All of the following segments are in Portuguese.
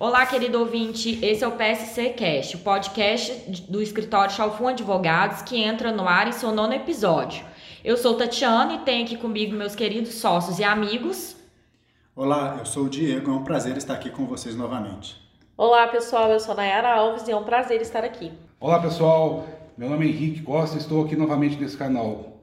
Olá, querido ouvinte, esse é o PSC Cast, o podcast do escritório Chalfun Advogados que entra no ar em seu nono episódio. Eu sou Tatiana e tenho aqui comigo meus queridos sócios e amigos. Olá, eu sou o Diego, é um prazer estar aqui com vocês novamente. Olá, pessoal, eu sou a Nayara Alves e é um prazer estar aqui. Olá, pessoal, meu nome é Henrique Costa e estou aqui novamente nesse canal.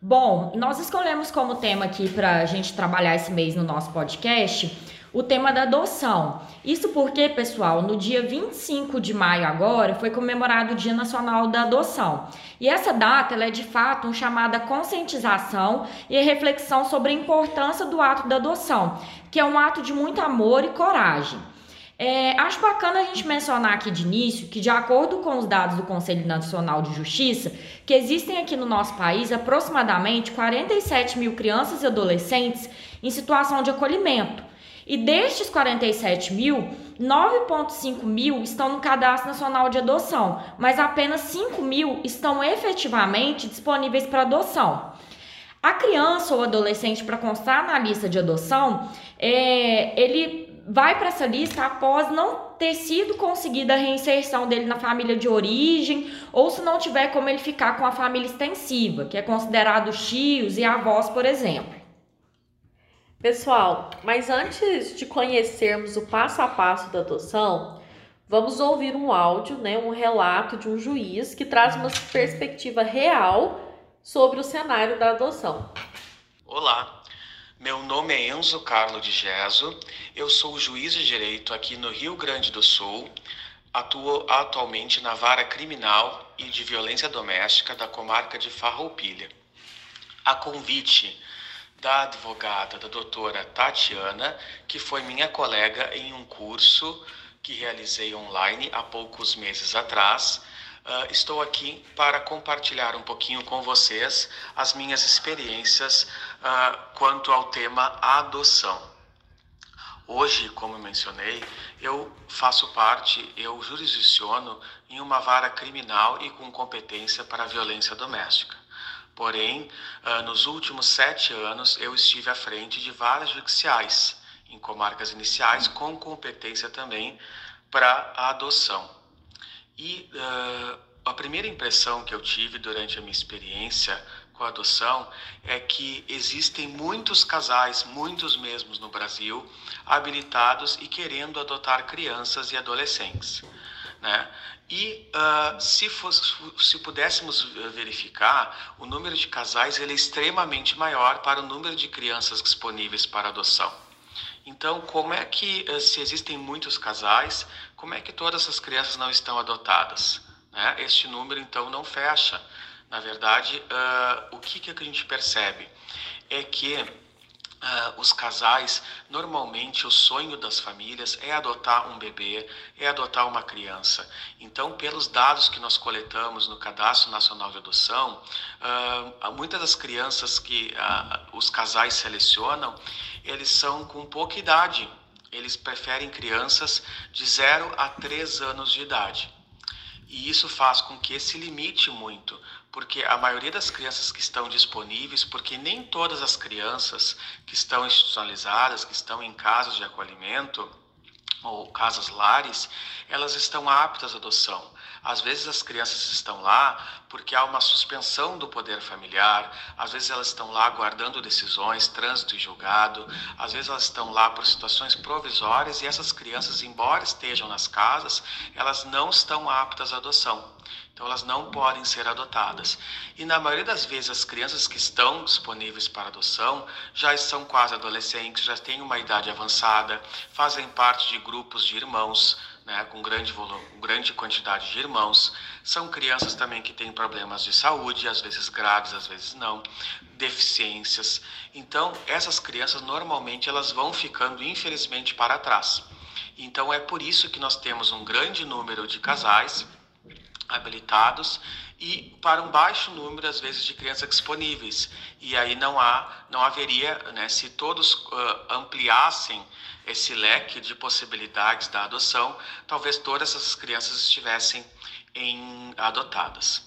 Bom, nós escolhemos como tema aqui para a gente trabalhar esse mês no nosso podcast o tema da adoção. Isso porque, pessoal, no dia 25 de maio agora foi comemorado o Dia Nacional da Adoção. E essa data é de fato uma chamada conscientização e reflexão sobre a importância do ato da adoção, que é um ato de muito amor e coragem. É, acho bacana a gente mencionar aqui de início que, de acordo com os dados do Conselho Nacional de Justiça, que existem aqui no nosso país aproximadamente 47 mil crianças e adolescentes em situação de acolhimento. E destes 47 mil, 9,5 mil estão no Cadastro Nacional de Adoção, mas apenas 5 mil estão efetivamente disponíveis para adoção. A criança ou adolescente, para constar na lista de adoção, é, ele vai para essa lista após não ter sido conseguida a reinserção dele na família de origem, ou se não tiver como ele ficar com a família extensiva, que é considerado tios e avós, por exemplo. Pessoal, mas antes de conhecermos o passo a passo da adoção, vamos ouvir um áudio, né, um relato de um juiz que traz uma perspectiva real sobre o cenário da adoção. Olá, meu nome é Enzo Carlo de Geso, eu sou juiz de direito aqui no Rio Grande do Sul, atuo atualmente na vara criminal e de violência doméstica da comarca de Farroupilha. A convite da advogada, da doutora Tatiana, que foi minha colega em um curso que realizei online há poucos meses atrás. Uh, estou aqui para compartilhar um pouquinho com vocês as minhas experiências uh, quanto ao tema adoção. Hoje, como mencionei, eu faço parte, eu jurisdiciono em uma vara criminal e com competência para violência doméstica. Porém, ah, nos últimos sete anos, eu estive à frente de várias judiciais, em comarcas iniciais, com competência também para a adoção. E uh, a primeira impressão que eu tive durante a minha experiência com a adoção é que existem muitos casais, muitos mesmos no Brasil, habilitados e querendo adotar crianças e adolescentes. Né? E uh, se, fosse, se pudéssemos verificar, o número de casais ele é extremamente maior para o número de crianças disponíveis para adoção. Então, como é que, uh, se existem muitos casais, como é que todas as crianças não estão adotadas? Né? Este número, então, não fecha. Na verdade, uh, o que, que a gente percebe? É que Uh, os casais, normalmente o sonho das famílias é adotar um bebê, é adotar uma criança. Então, pelos dados que nós coletamos no Cadastro Nacional de Adoção, uh, muitas das crianças que uh, os casais selecionam, eles são com pouca idade. Eles preferem crianças de 0 a 3 anos de idade. E isso faz com que se limite muito, porque a maioria das crianças que estão disponíveis, porque nem todas as crianças que estão institucionalizadas, que estão em casas de acolhimento ou casas lares, elas estão aptas à adoção. Às vezes as crianças estão lá porque há uma suspensão do poder familiar, às vezes elas estão lá guardando decisões, trânsito e julgado, às vezes elas estão lá por situações provisórias e essas crianças, embora estejam nas casas, elas não estão aptas à adoção. Então elas não podem ser adotadas. E na maioria das vezes as crianças que estão disponíveis para adoção já são quase adolescentes, já têm uma idade avançada, fazem parte de grupos de irmãos, né, com grande volume, grande quantidade de irmãos. São crianças também que têm problemas de saúde, às vezes graves, às vezes não, deficiências. Então, essas crianças normalmente elas vão ficando infelizmente para trás. Então é por isso que nós temos um grande número de casais habilitados e para um baixo número às vezes de crianças disponíveis e aí não há não haveria né se todos uh, ampliassem esse leque de possibilidades da adoção talvez todas essas crianças estivessem em adotadas.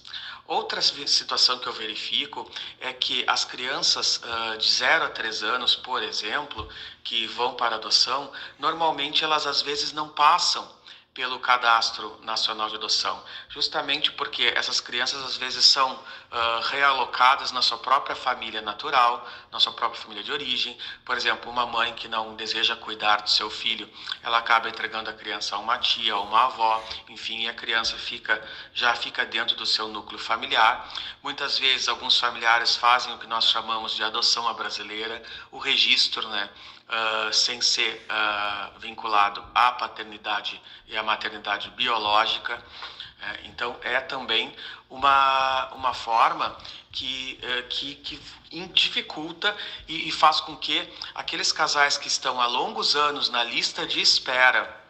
Outra situação que eu verifico é que as crianças uh, de 0 a 3 anos, por exemplo, que vão para adoção, normalmente elas às vezes não passam pelo Cadastro Nacional de Adoção, justamente porque essas crianças às vezes são uh, realocadas na sua própria família natural, na sua própria família de origem. Por exemplo, uma mãe que não deseja cuidar do seu filho, ela acaba entregando a criança a uma tia ou uma avó, enfim, e a criança fica já fica dentro do seu núcleo familiar. Muitas vezes alguns familiares fazem o que nós chamamos de adoção à brasileira, o registro, né? Uh, sem ser uh, vinculado à paternidade e à maternidade biológica. É, então, é também uma, uma forma que, uh, que, que dificulta e, e faz com que aqueles casais que estão há longos anos na lista de espera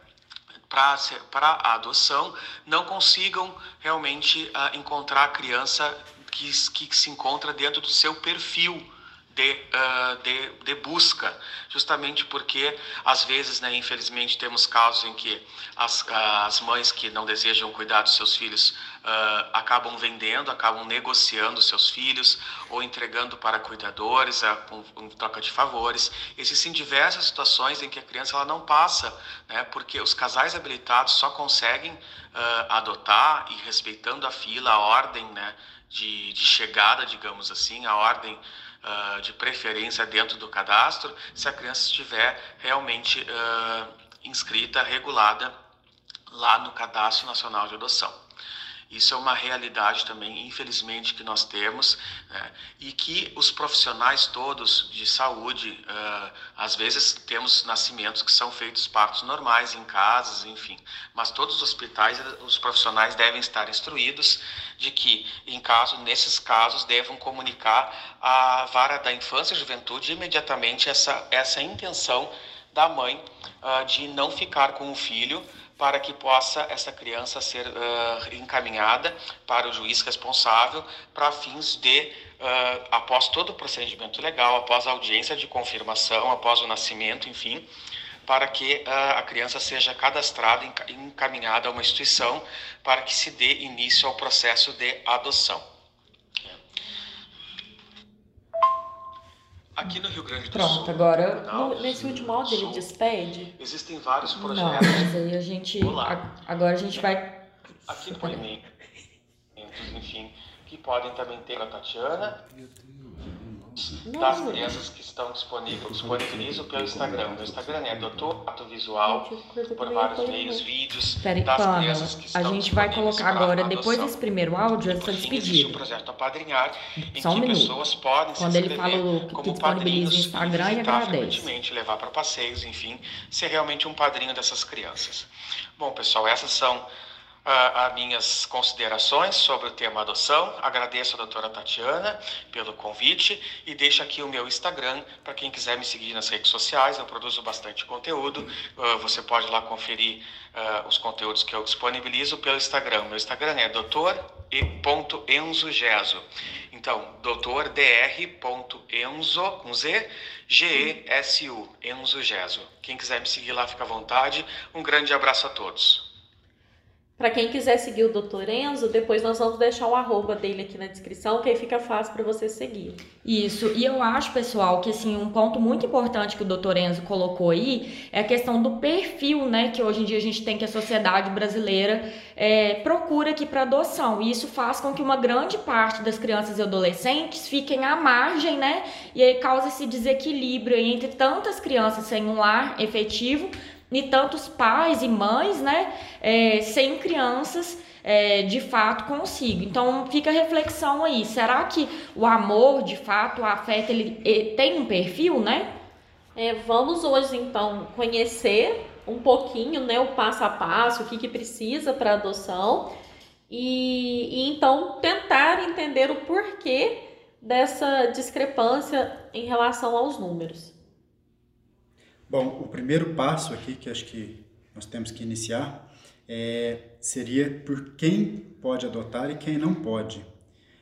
para a adoção não consigam realmente uh, encontrar a criança que, que se encontra dentro do seu perfil de, uh, de, de, busca, justamente porque às vezes, né, infelizmente, temos casos em que as, as mães que não desejam cuidar dos seus filhos uh, acabam vendendo, acabam negociando seus filhos ou entregando para cuidadores uh, com, com, troca de favores. Existem diversas situações em que a criança ela não passa, né, porque os casais habilitados só conseguem adotar e respeitando a fila, a ordem né, de, de chegada, digamos assim, a ordem uh, de preferência dentro do cadastro, se a criança estiver realmente uh, inscrita, regulada lá no Cadastro Nacional de Adoção. Isso é uma realidade também, infelizmente, que nós temos né? e que os profissionais todos de saúde, uh, às vezes temos nascimentos que são feitos partos normais em casas, enfim, mas todos os hospitais, os profissionais devem estar instruídos de que, em caso, nesses casos, devam comunicar à vara da infância e juventude imediatamente essa, essa intenção da mãe uh, de não ficar com o filho para que possa essa criança ser uh, encaminhada para o juiz responsável para fins de, uh, após todo o procedimento legal, após a audiência de confirmação, após o nascimento, enfim, para que uh, a criança seja cadastrada e encaminhada a uma instituição para que se dê início ao processo de adoção. Aqui no Rio Grande do Pronto, Sul. agora. No, nesse último áudio ele despede? Existem vários projetos. Não, mas aí a gente. Olá. Agora a gente vai. Aqui depoimentos, enfim, que podem também ter a Tatiana das crianças que estão disponíveis, disponibilizo pelo Instagram. Meu Instagram é Doutor Ato Visual, por vários meios, vídeos Peraí, das crianças que a estão gente vai disponíveis colocar agora, depois desse primeiro áudio, E, essa despedida. projeto Apadrinhar, em Só um que minuto. pessoas podem Quando se ele o que como disponibiliza padrinhos no Instagram, e agradece. frequentemente, levar para passeios, enfim, ser realmente um padrinho dessas crianças. Bom, pessoal, essas são as minhas considerações sobre o tema adoção. Agradeço a doutora Tatiana pelo convite e deixo aqui o meu Instagram para quem quiser me seguir nas redes sociais. Eu produzo bastante conteúdo. Ah, você pode lá conferir ah, os conteúdos que eu disponibilizo pelo Instagram. Meu Instagram é doutor.enzogeso. Então, doutor.dr.enzo, com Z, G-E-S-U, Enzo Geso. Quem quiser me seguir lá, fica à vontade. Um grande abraço a todos. Para quem quiser seguir o Dr. Enzo, depois nós vamos deixar o arroba dele aqui na descrição, que aí fica fácil para você seguir. Isso, e eu acho, pessoal, que assim, um ponto muito importante que o Dr. Enzo colocou aí é a questão do perfil, né, que hoje em dia a gente tem que a sociedade brasileira é, procura aqui para adoção. E isso faz com que uma grande parte das crianças e adolescentes fiquem à margem, né, e aí causa esse desequilíbrio entre tantas crianças sem um lar efetivo e tantos pais e mães, né, é, sem crianças é, de fato consigo. Então fica a reflexão aí. Será que o amor, de fato, o afeto, ele, ele tem um perfil, né? É, vamos hoje então conhecer um pouquinho, né, o passo a passo, o que, que precisa para adoção e, e então tentar entender o porquê dessa discrepância em relação aos números. Bom, o primeiro passo aqui que acho que nós temos que iniciar é, seria por quem pode adotar e quem não pode.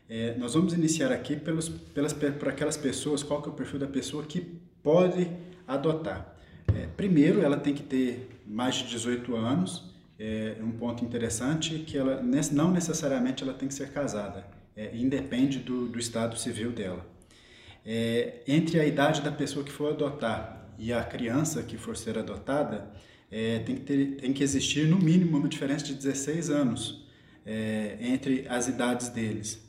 É, nós vamos iniciar aqui pelos, pelas, por aquelas pessoas, qual que é o perfil da pessoa que pode adotar. É, primeiro, ela tem que ter mais de 18 anos, é um ponto interessante que ela não necessariamente ela tem que ser casada. é, independe do, do estado civil dela. É, entre a idade da pessoa que for adotar e a criança que for ser adotada, é, tem, que ter, tem que existir no mínimo uma diferença de 16 anos é, entre as idades deles.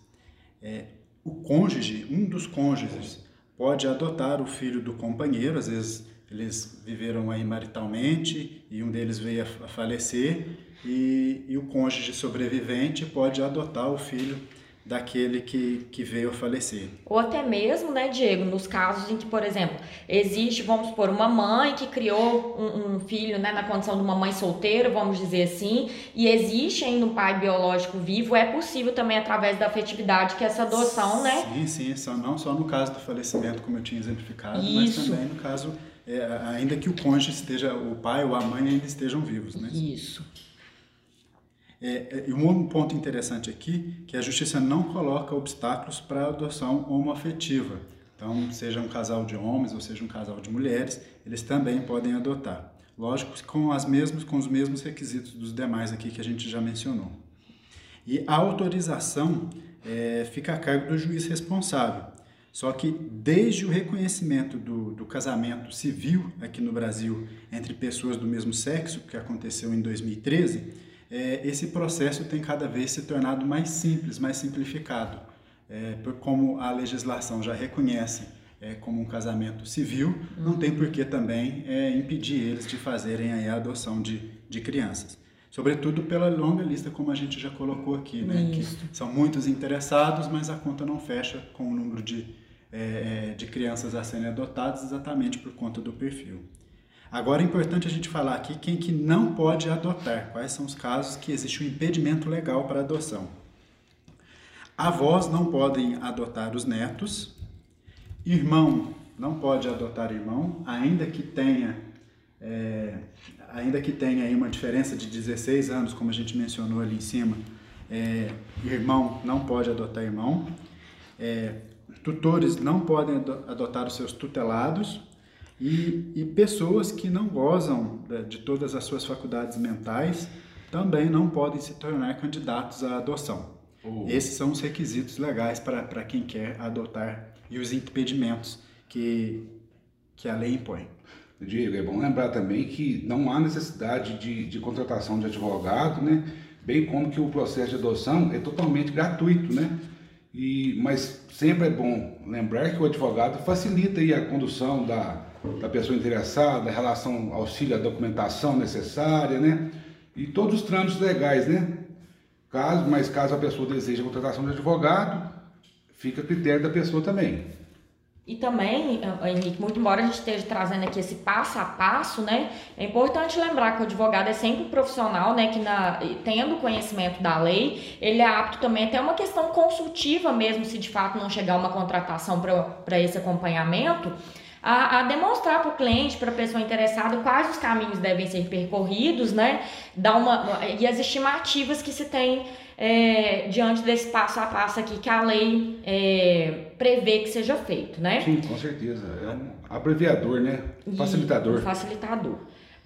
É, o cônjuge, um dos cônjuges, pode adotar o filho do companheiro, às vezes eles viveram aí maritalmente e um deles veio a falecer e, e o cônjuge sobrevivente pode adotar o filho daquele que, que veio a falecer. Ou até mesmo, né, Diego, nos casos em que, por exemplo, existe, vamos supor, uma mãe que criou um, um, filho né, na condição de uma mãe solteira, vamos dizer assim, e existe ainda um pai biológico vivo, é possível também através da afetividade que essa adoção, né? Sim, sim, só, não só no caso do falecimento, como eu tinha exemplificado, Isso. mas também no caso, é, ainda que o cônjuge esteja, o pai ou a mãe ainda estejam vivos, né? Isso. É, é, e um ponto interessante aqui, que a justiça não coloca obstáculos para a adoção homoafetiva. Então, seja um casal de homens ou seja um casal de mulheres, eles também podem adotar. Lógico, com, as mesmas, com os mesmos requisitos dos demais aqui que a gente já mencionou. E a autorização é, fica a cargo do juiz responsável. Só que desde o reconhecimento do, do casamento civil aqui no Brasil entre pessoas do mesmo sexo, que aconteceu em 2013, é, esse processo tem cada vez se tornado mais simples, mais simplificado, é, por, como a legislação já reconhece é, como um casamento civil, não tem por que também é, impedir eles de fazerem a adoção de, de crianças. Sobretudo pela longa lista, como a gente já colocou aqui, né? que são muitos interessados, mas a conta não fecha com o número de, é, é, de crianças a serem adotadas exatamente por conta do perfil. Agora é importante a gente falar aqui quem que não pode adotar, quais são os casos que existe um impedimento legal para adoção. Avós não podem adotar os netos, irmão não pode adotar irmão, ainda que tenha é, ainda que tenha aí uma diferença de 16 anos, como a gente mencionou ali em cima, é, irmão não pode adotar irmão, é, tutores não podem adotar os seus tutelados, e, e pessoas que não gozam de todas as suas faculdades mentais também não podem se tornar candidatos à adoção. Oh. Esses são os requisitos legais para quem quer adotar e os impedimentos que, que a lei impõe. Diego, é bom lembrar também que não há necessidade de, de contratação de advogado, né? bem como que o processo de adoção é totalmente gratuito, né? E, mas sempre é bom lembrar que o advogado facilita aí a condução da, da pessoa interessada, relação auxílio à documentação necessária, né? E todos os trâmites legais, né? Caso, mas caso a pessoa deseje a contratação de advogado, fica a critério da pessoa também. E também, eh, Henrique, muito embora a gente esteja trazendo aqui esse passo a passo, né? É importante lembrar que o advogado é sempre um profissional, né? Que na, tendo conhecimento da lei, ele é apto também até uma questão consultiva mesmo, se de fato não chegar uma contratação para esse acompanhamento a, a demonstrar para o cliente, para a pessoa interessada, quais os caminhos devem ser percorridos, né? Dar uma, e as estimativas que se tem é, diante desse passo a passo aqui que a lei é, prevê que seja feito, né? Sim, com certeza. É um abreviador, né? Facilitador. E, um facilitador.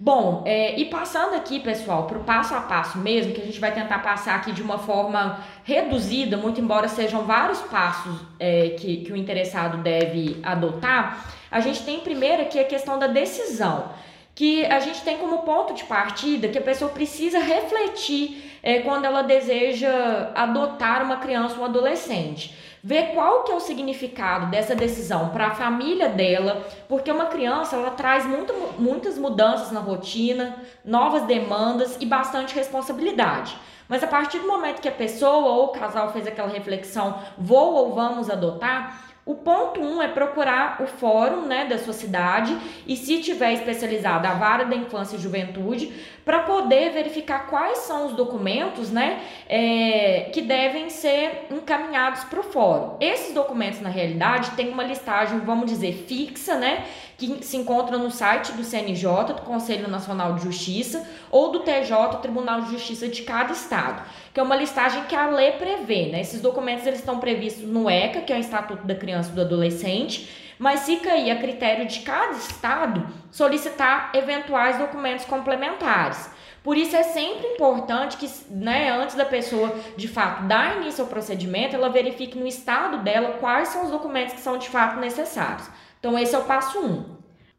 Bom, é, e passando aqui, pessoal, para o passo a passo mesmo, que a gente vai tentar passar aqui de uma forma reduzida, muito embora sejam vários passos é, que, que o interessado deve adotar, a gente tem primeiro aqui a questão da decisão, que a gente tem como ponto de partida que a pessoa precisa refletir é, quando ela deseja adotar uma criança ou um adolescente ver qual que é o significado dessa decisão para a família dela, porque uma criança ela traz muito, muitas mudanças na rotina, novas demandas e bastante responsabilidade. Mas a partir do momento que a pessoa ou o casal fez aquela reflexão, vou ou vamos adotar, o ponto um é procurar o fórum né, da sua cidade e, se tiver especializado, a vara da infância e juventude, para poder verificar quais são os documentos né, é, que devem ser encaminhados para o fórum. Esses documentos, na realidade, têm uma listagem, vamos dizer, fixa, né, que se encontra no site do CNJ, do Conselho Nacional de Justiça, ou do TJ, Tribunal de Justiça de cada estado, que é uma listagem que a lei prevê. Né? Esses documentos eles estão previstos no ECA, que é o Estatuto da Criança e do Adolescente, mas fica aí a critério de cada estado solicitar eventuais documentos complementares. Por isso é sempre importante que, né, antes da pessoa de fato dar início ao procedimento, ela verifique no estado dela quais são os documentos que são de fato necessários. Então, esse é o passo 1. Um.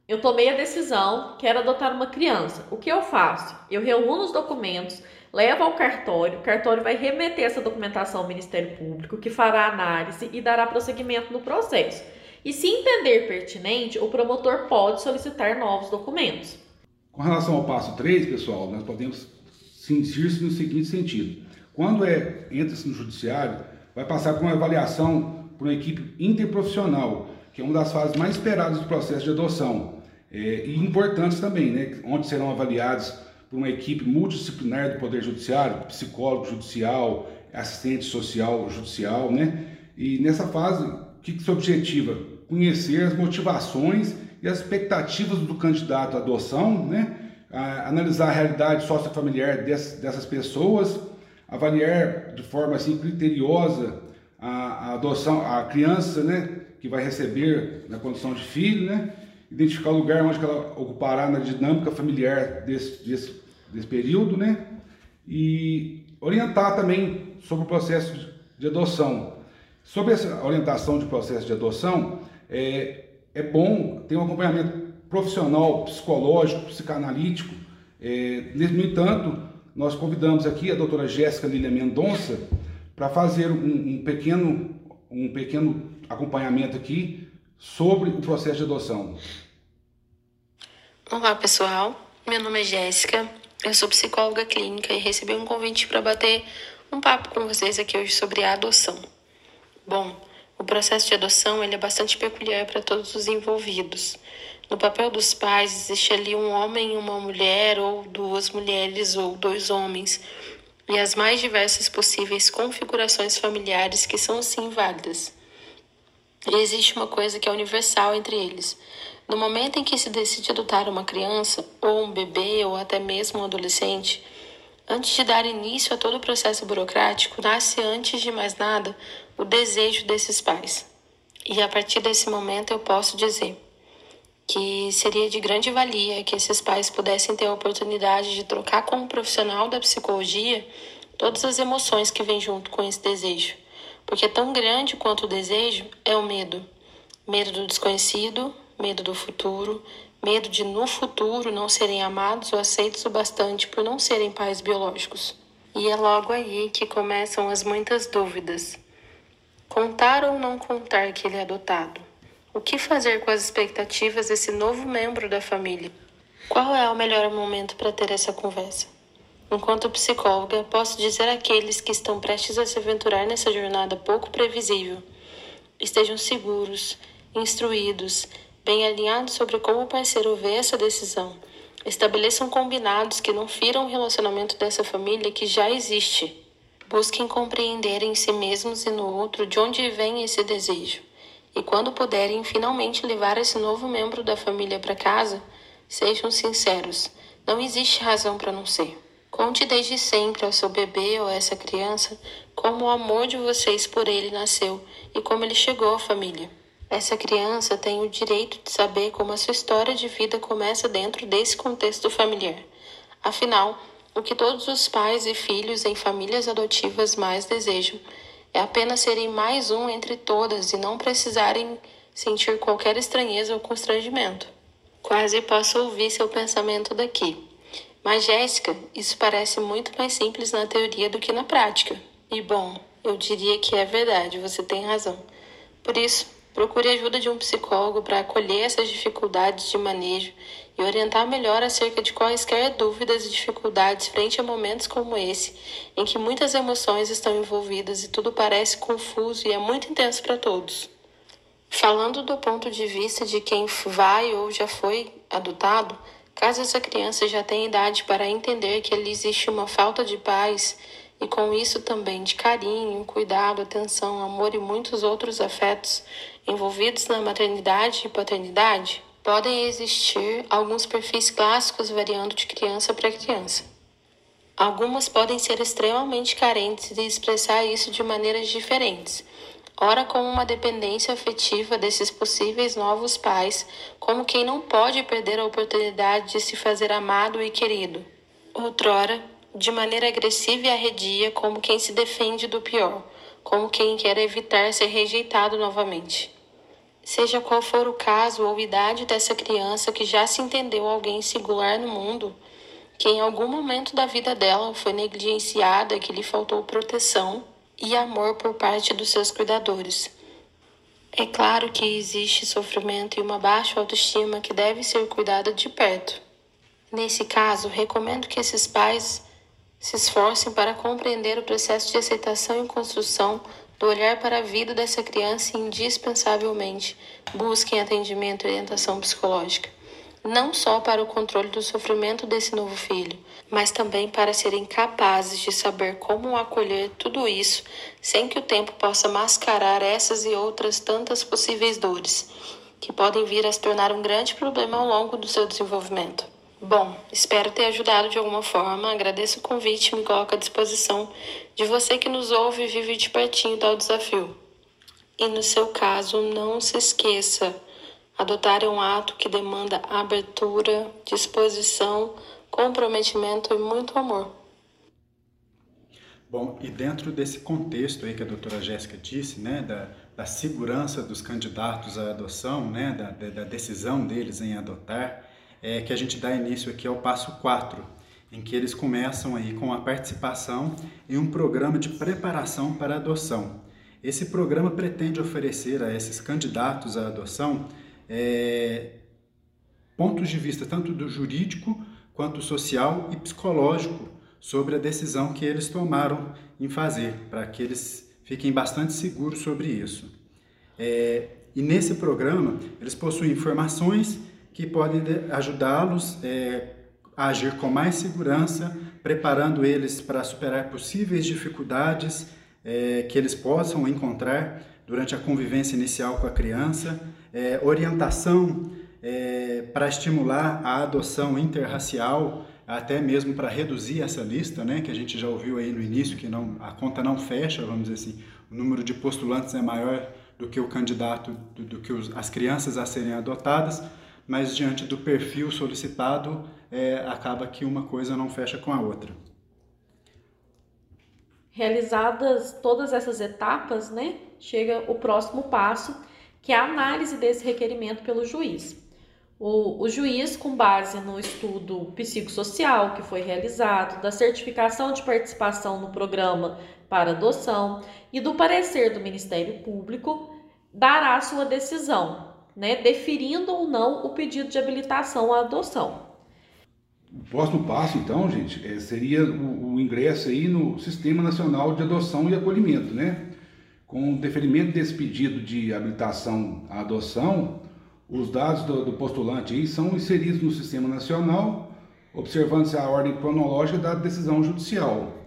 Eu tomei a decisão, quero adotar uma criança. O que eu faço? Eu reúno os documentos, levo ao cartório, o cartório vai remeter essa documentação ao Ministério Público, que fará análise e dará prosseguimento no processo. E se entender pertinente, o promotor pode solicitar novos documentos. Com relação ao passo 3, pessoal, nós podemos sentir-se no seguinte sentido. Quando é, entra-se no judiciário, vai passar por uma avaliação por uma equipe interprofissional, que é uma das fases mais esperadas do processo de adoção. É, e importantes também, né, onde serão avaliados por uma equipe multidisciplinar do Poder Judiciário, psicólogo judicial, assistente social judicial, né? E nessa fase, o que, que se objetiva? Conhecer as motivações e as expectativas do candidato à adoção, né? A, analisar a realidade sociofamiliar dessas, dessas pessoas, avaliar de forma assim criteriosa a, a, adoção, a criança, né, que vai receber na condição de filho, né? Identificar o lugar onde ela ocupará na dinâmica familiar desse, desse, desse período, né? E orientar também sobre o processo de adoção. Sobre essa orientação de processo de adoção, é, é bom ter um acompanhamento profissional, psicológico, psicanalítico. É, no entanto, nós convidamos aqui a doutora Jéssica Lília Mendonça para fazer um, um, pequeno, um pequeno acompanhamento aqui sobre o processo de adoção. Olá, pessoal. Meu nome é Jéssica, eu sou psicóloga clínica e recebi um convite para bater um papo com vocês aqui hoje sobre a adoção. Bom, o processo de adoção ele é bastante peculiar para todos os envolvidos. No papel dos pais existe ali um homem e uma mulher, ou duas mulheres ou dois homens, e as mais diversas possíveis configurações familiares que são sim válidas. E existe uma coisa que é universal entre eles. No momento em que se decide adotar uma criança, ou um bebê, ou até mesmo um adolescente, Antes de dar início a todo o processo burocrático, nasce antes de mais nada o desejo desses pais. E a partir desse momento eu posso dizer que seria de grande valia que esses pais pudessem ter a oportunidade de trocar com um profissional da psicologia todas as emoções que vêm junto com esse desejo. Porque tão grande quanto o desejo é o medo. Medo do desconhecido, medo do futuro, medo de no futuro não serem amados ou aceitos o bastante por não serem pais biológicos. E é logo aí que começam as muitas dúvidas. Contar ou não contar que ele é adotado? O que fazer com as expectativas desse novo membro da família? Qual é o melhor momento para ter essa conversa? Enquanto psicóloga, posso dizer àqueles que estão prestes a se aventurar nessa jornada pouco previsível: estejam seguros, instruídos bem alinhados sobre como o parceiro vê essa decisão. Estabeleçam combinados que não firam o relacionamento dessa família que já existe. Busquem compreender em si mesmos e no outro de onde vem esse desejo. E quando puderem finalmente levar esse novo membro da família para casa, sejam sinceros. Não existe razão para não ser. Conte desde sempre ao seu bebê ou a essa criança como o amor de vocês por ele nasceu e como ele chegou à família. Essa criança tem o direito de saber como a sua história de vida começa dentro desse contexto familiar. Afinal, o que todos os pais e filhos em famílias adotivas mais desejam é apenas serem mais um entre todas e não precisarem sentir qualquer estranheza ou constrangimento. Quase posso ouvir seu pensamento daqui. Mas, Jéssica, isso parece muito mais simples na teoria do que na prática. E, bom, eu diria que é verdade, você tem razão. Por isso, Procure a ajuda de um psicólogo para acolher essas dificuldades de manejo e orientar melhor acerca de quaisquer dúvidas e dificuldades frente a momentos como esse, em que muitas emoções estão envolvidas e tudo parece confuso e é muito intenso para todos. Falando do ponto de vista de quem vai ou já foi adotado, caso essa criança já tenha idade para entender que ali existe uma falta de paz e com isso também de carinho, cuidado, atenção, amor e muitos outros afetos, envolvidos na maternidade e paternidade, podem existir alguns perfis clássicos variando de criança para criança. Algumas podem ser extremamente carentes e expressar isso de maneiras diferentes. Ora como uma dependência afetiva desses possíveis novos pais, como quem não pode perder a oportunidade de se fazer amado e querido. Outrora, de maneira agressiva e arredia, como quem se defende do pior, como quem quer evitar ser rejeitado novamente. Seja qual for o caso ou idade dessa criança que já se entendeu alguém singular no mundo, que em algum momento da vida dela foi negligenciada, que lhe faltou proteção, e amor por parte dos seus cuidadores. É claro que existe sofrimento e uma baixa autoestima que deve ser cuidada de perto. Nesse caso, recomendo que esses pais se esforcem para compreender o processo de aceitação e construção do olhar para a vida dessa criança e indispensavelmente busquem atendimento e orientação psicológica não só para o controle do sofrimento desse novo filho, mas também para serem capazes de saber como acolher tudo isso sem que o tempo possa mascarar essas e outras tantas possíveis dores, que podem vir a se tornar um grande problema ao longo do seu desenvolvimento. Bom, espero ter ajudado de alguma forma. Agradeço o convite e me coloco à disposição de você que nos ouve e vive de pertinho tal desafio. E no seu caso, não se esqueça Adotar é um ato que demanda abertura, disposição, comprometimento e muito amor. Bom, e dentro desse contexto aí que a doutora Jéssica disse, né, da, da segurança dos candidatos à adoção, né, da, da decisão deles em adotar, é que a gente dá início aqui ao passo 4, em que eles começam aí com a participação em um programa de preparação para adoção. Esse programa pretende oferecer a esses candidatos à adoção é, pontos de vista tanto do jurídico quanto social e psicológico sobre a decisão que eles tomaram em fazer, para que eles fiquem bastante seguros sobre isso. É, e nesse programa, eles possuem informações que podem ajudá-los é, a agir com mais segurança, preparando eles para superar possíveis dificuldades é, que eles possam encontrar durante a convivência inicial com a criança, é, orientação é, para estimular a adoção interracial, até mesmo para reduzir essa lista, né, que a gente já ouviu aí no início, que não, a conta não fecha, vamos dizer assim, o número de postulantes é maior do que o candidato, do, do que os, as crianças a serem adotadas, mas diante do perfil solicitado, é, acaba que uma coisa não fecha com a outra. Realizadas todas essas etapas, né, chega o próximo passo, que é a análise desse requerimento pelo juiz. O, o, juiz, com base no estudo psicossocial que foi realizado, da certificação de participação no programa para adoção e do parecer do Ministério Público, dará sua decisão, né, deferindo ou não o pedido de habilitação à adoção. O próximo passo, então, gente, é, seria o, o ingresso aí no Sistema Nacional de Adoção e Acolhimento, né? Com o deferimento desse pedido de habilitação à adoção, os dados do, do postulante aí são inseridos no Sistema Nacional, observando-se a ordem cronológica da decisão judicial.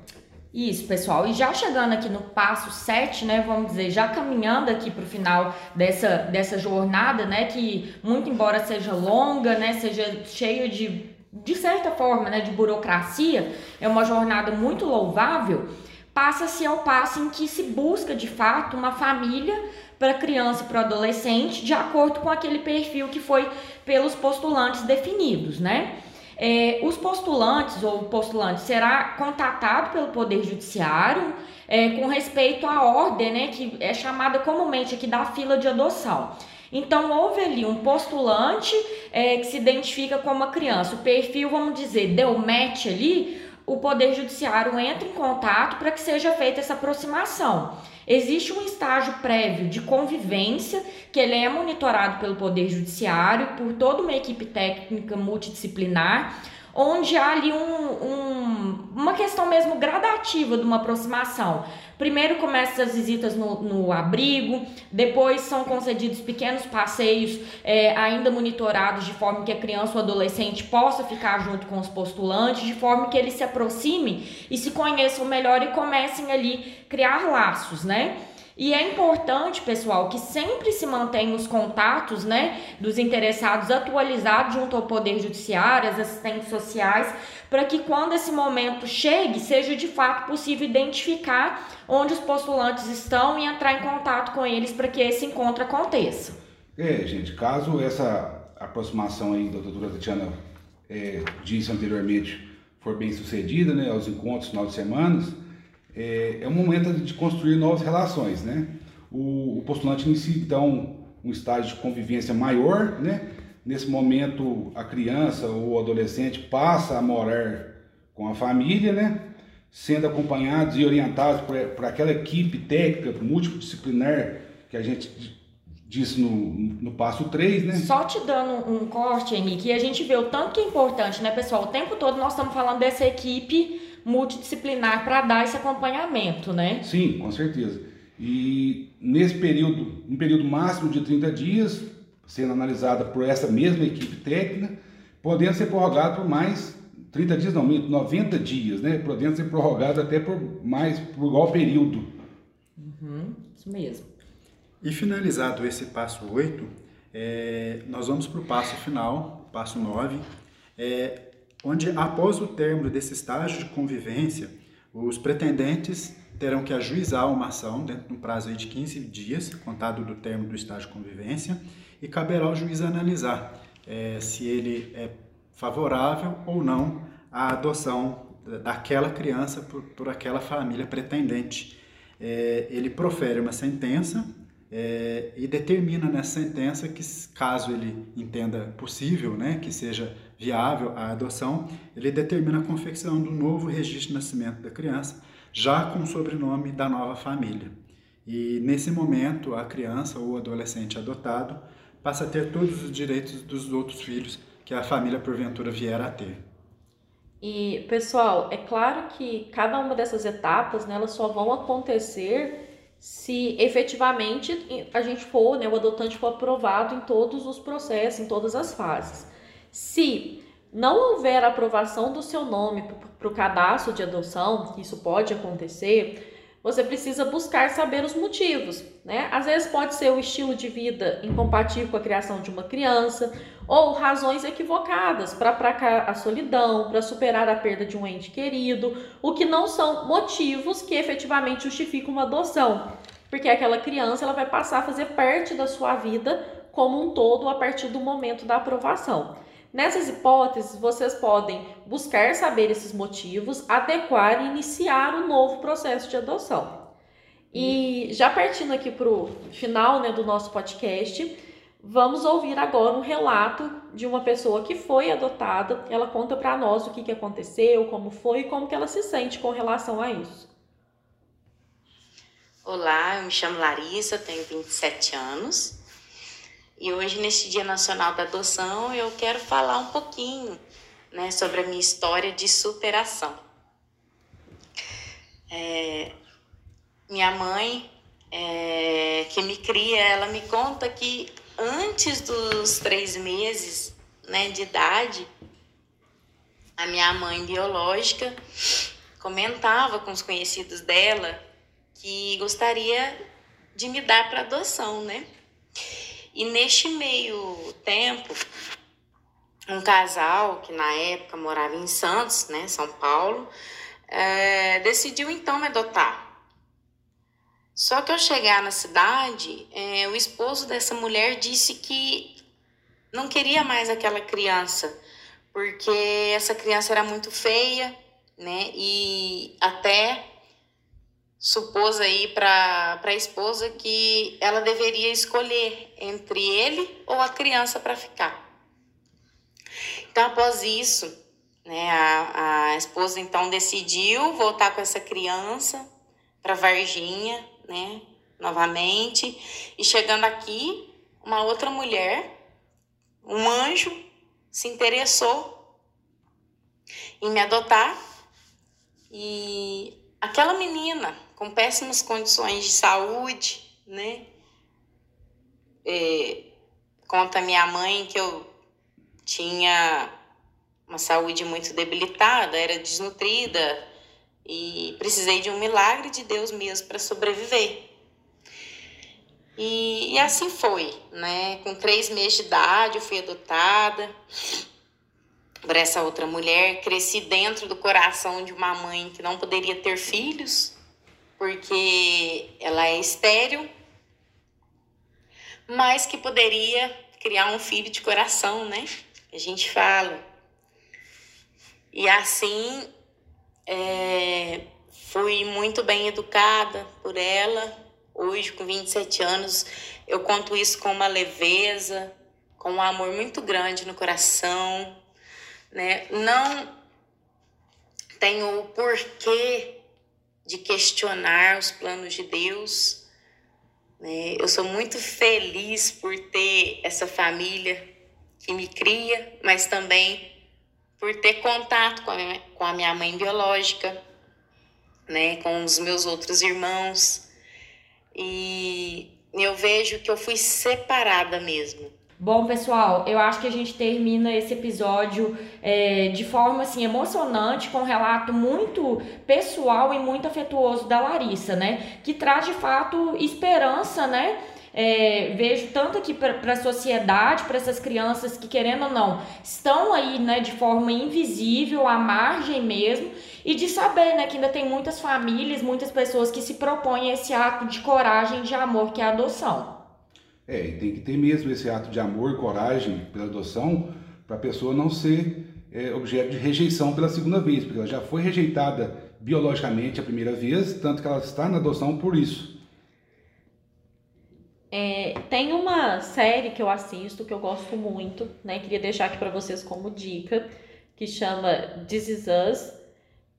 Isso, pessoal. E já chegando aqui no passo 7, né, vamos dizer, já caminhando aqui para o final dessa, dessa jornada, né, que muito embora seja longa, né, seja cheia de, de certa forma, né, de burocracia, é uma jornada muito louvável passa-se ao passo em que se busca de fato uma família para criança e para adolescente de acordo com aquele perfil que foi pelos postulantes definidos, né? É, os postulantes ou postulante será contatado pelo Poder Judiciário é, com respeito à ordem, né, que é chamada comumente aqui da fila de adoção. Então, houve ali um postulante é, que se identifica como uma criança. O perfil, vamos dizer, deu match ali, o Poder Judiciário entra em contato para que seja feita essa aproximação. Existe um estágio prévio de convivência que ele é monitorado pelo Poder Judiciário por toda uma equipe técnica multidisciplinar onde há ali um, um, uma questão mesmo gradativa de uma aproximação. Primeiro começam as visitas no, no abrigo, depois são concedidos pequenos passeios, é, ainda monitorados, de forma que a criança ou adolescente possa ficar junto com os postulantes, de forma que eles se aproximem e se conheçam melhor e comecem ali criar laços, né? E é importante, pessoal, que sempre se mantenha os contatos, né, dos interessados atualizados junto ao Poder Judiciário, as assistentes sociais, para que quando esse momento chegue, seja de fato possível identificar onde os postulantes estão e entrar em contato com eles para que esse encontro aconteça. É, gente, caso essa aproximação aí doutora Tatiana é, disse anteriormente for bem sucedida, né, aos encontros, final de semanas, é, é um momento de construir novas relações, né? O, o postulante inicia então um estágio de convivência maior, né? Nesse momento a criança ou o adolescente passa a morar com a família, né? Sendo acompanhados e orientados por, por aquela equipe técnica multidisciplinar que a gente disse no, no passo 3, né? Só te dando um corte, Henrique, a gente vê o tanto que é importante, né, pessoal? O tempo todo nós estamos falando dessa equipe multidisciplinar para dar esse acompanhamento, né? Sim, com certeza. E nesse período, um período máximo de 30 dias, sendo analisada por essa mesma equipe técnica, podendo ser prorrogado por mais 30 dias, não, 90 dias, né? Podendo ser prorrogado até por mais, por igual período. Uhum, isso mesmo. E finalizado esse passo 8, é, nós vamos para o passo final, passo 9, é, onde após o término desse estágio de convivência, os pretendentes terão que ajuizar uma ação dentro de um prazo de 15 dias, contado do término do estágio de convivência, e caberá ao juiz analisar é, se ele é favorável ou não à adoção daquela criança por, por aquela família pretendente. É, ele profere uma sentença é, e determina nessa sentença que, caso ele entenda possível, né, que seja viável a adoção, ele determina a confecção do novo registro de nascimento da criança, já com o sobrenome da nova família. E nesse momento, a criança ou adolescente adotado passa a ter todos os direitos dos outros filhos que a família porventura vier a ter. E, pessoal, é claro que cada uma dessas etapas, né, elas só vão acontecer se efetivamente a gente for, né, o adotante for aprovado em todos os processos, em todas as fases. Se não houver aprovação do seu nome para o cadastro de adoção, isso pode acontecer, você precisa buscar saber os motivos, né? Às vezes pode ser o estilo de vida incompatível com a criação de uma criança, ou razões equivocadas para aplacar a solidão, para superar a perda de um ente querido, o que não são motivos que efetivamente justificam uma adoção, porque aquela criança ela vai passar a fazer parte da sua vida como um todo a partir do momento da aprovação. Nessas hipóteses, vocês podem buscar saber esses motivos, adequar e iniciar um novo processo de adoção. E já partindo aqui para o final né, do nosso podcast, vamos ouvir agora um relato de uma pessoa que foi adotada. Ela conta para nós o que, que aconteceu, como foi e como que ela se sente com relação a isso. Olá, eu me chamo Larissa, tenho 27 anos e hoje, neste Dia Nacional da Adoção, eu quero falar um pouquinho né, sobre a minha história de superação. É, minha mãe, é, que me cria, ela me conta que antes dos três meses né, de idade, a minha mãe biológica comentava com os conhecidos dela que gostaria de me dar para adoção, né? E neste meio tempo, um casal que na época morava em Santos, né, São Paulo, é, decidiu então me adotar. Só que ao chegar na cidade, é, o esposo dessa mulher disse que não queria mais aquela criança, porque essa criança era muito feia, né? E até supôs aí para a esposa que ela deveria escolher entre ele ou a criança para ficar. Então, após isso, né, a, a esposa então decidiu voltar com essa criança para Varginha, né, novamente, e chegando aqui, uma outra mulher, um anjo, se interessou em me adotar e aquela menina com péssimas condições de saúde, né? É, conta minha mãe que eu tinha uma saúde muito debilitada, era desnutrida e precisei de um milagre de Deus mesmo para sobreviver. E, e assim foi, né? Com três meses de idade, eu fui adotada por essa outra mulher. Cresci dentro do coração de uma mãe que não poderia ter filhos, porque ela é estéril, mas que poderia criar um filho de coração, né? A gente fala. E assim, é, fui muito bem educada por ela, Hoje, com 27 anos, eu conto isso com uma leveza, com um amor muito grande no coração, né? Não tenho o porquê de questionar os planos de Deus. Né? Eu sou muito feliz por ter essa família que me cria, mas também por ter contato com a minha, com a minha mãe biológica, né? com os meus outros irmãos e eu vejo que eu fui separada mesmo. Bom, pessoal, eu acho que a gente termina esse episódio é, de forma assim emocionante, com um relato muito pessoal e muito afetuoso da Larissa, né? Que traz de fato esperança, né? É, vejo tanto aqui para a sociedade, para essas crianças que, querendo ou não, estão aí né, de forma invisível, à margem mesmo, e de saber né, que ainda tem muitas famílias, muitas pessoas que se propõem esse ato de coragem, de amor, que é a adoção. É, e tem que ter mesmo esse ato de amor coragem pela adoção, para a pessoa não ser é, objeto de rejeição pela segunda vez, porque ela já foi rejeitada biologicamente a primeira vez, tanto que ela está na adoção por isso. É, tem uma série que eu assisto que eu gosto muito, né? Queria deixar aqui para vocês como dica, que chama This Is Us.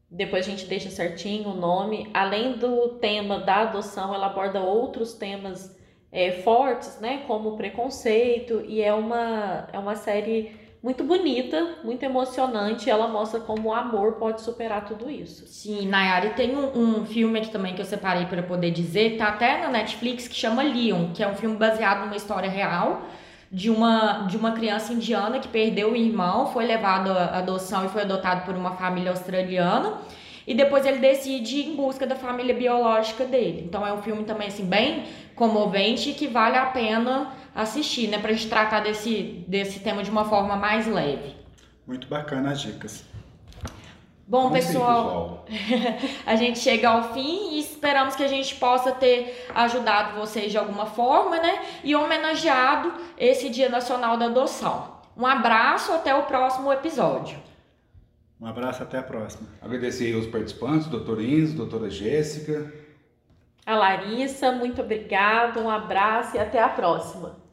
Depois a gente deixa certinho o nome. Além do tema da adoção, ela aborda outros temas é, fortes, né? Como preconceito, e é uma, é uma série muito bonita, muito emocionante. Ela mostra como o amor pode superar tudo isso. Sim, Nayara, e tem um, um filme aqui também que eu separei para poder dizer, tá até na Netflix, que chama Leon, que é um filme baseado numa história real de uma, de uma criança indiana que perdeu o irmão, foi levado à adoção e foi adotado por uma família australiana. E depois ele decide ir em busca da família biológica dele. Então é um filme também assim bem comovente e que vale a pena assistir, né, pra gente tratar desse desse tema de uma forma mais leve. Muito bacana as dicas. Bom, pessoal, a gente chega ao fim e esperamos que a gente possa ter ajudado vocês de alguma forma, né? E homenageado esse Dia Nacional da Adoção. Um abraço, até o próximo episódio. Um abraço, até a próxima. Agradecer aos participantes, doutor Enzo, doutora Jéssica. A Larissa, muito obrigado, um abraço e até a próxima.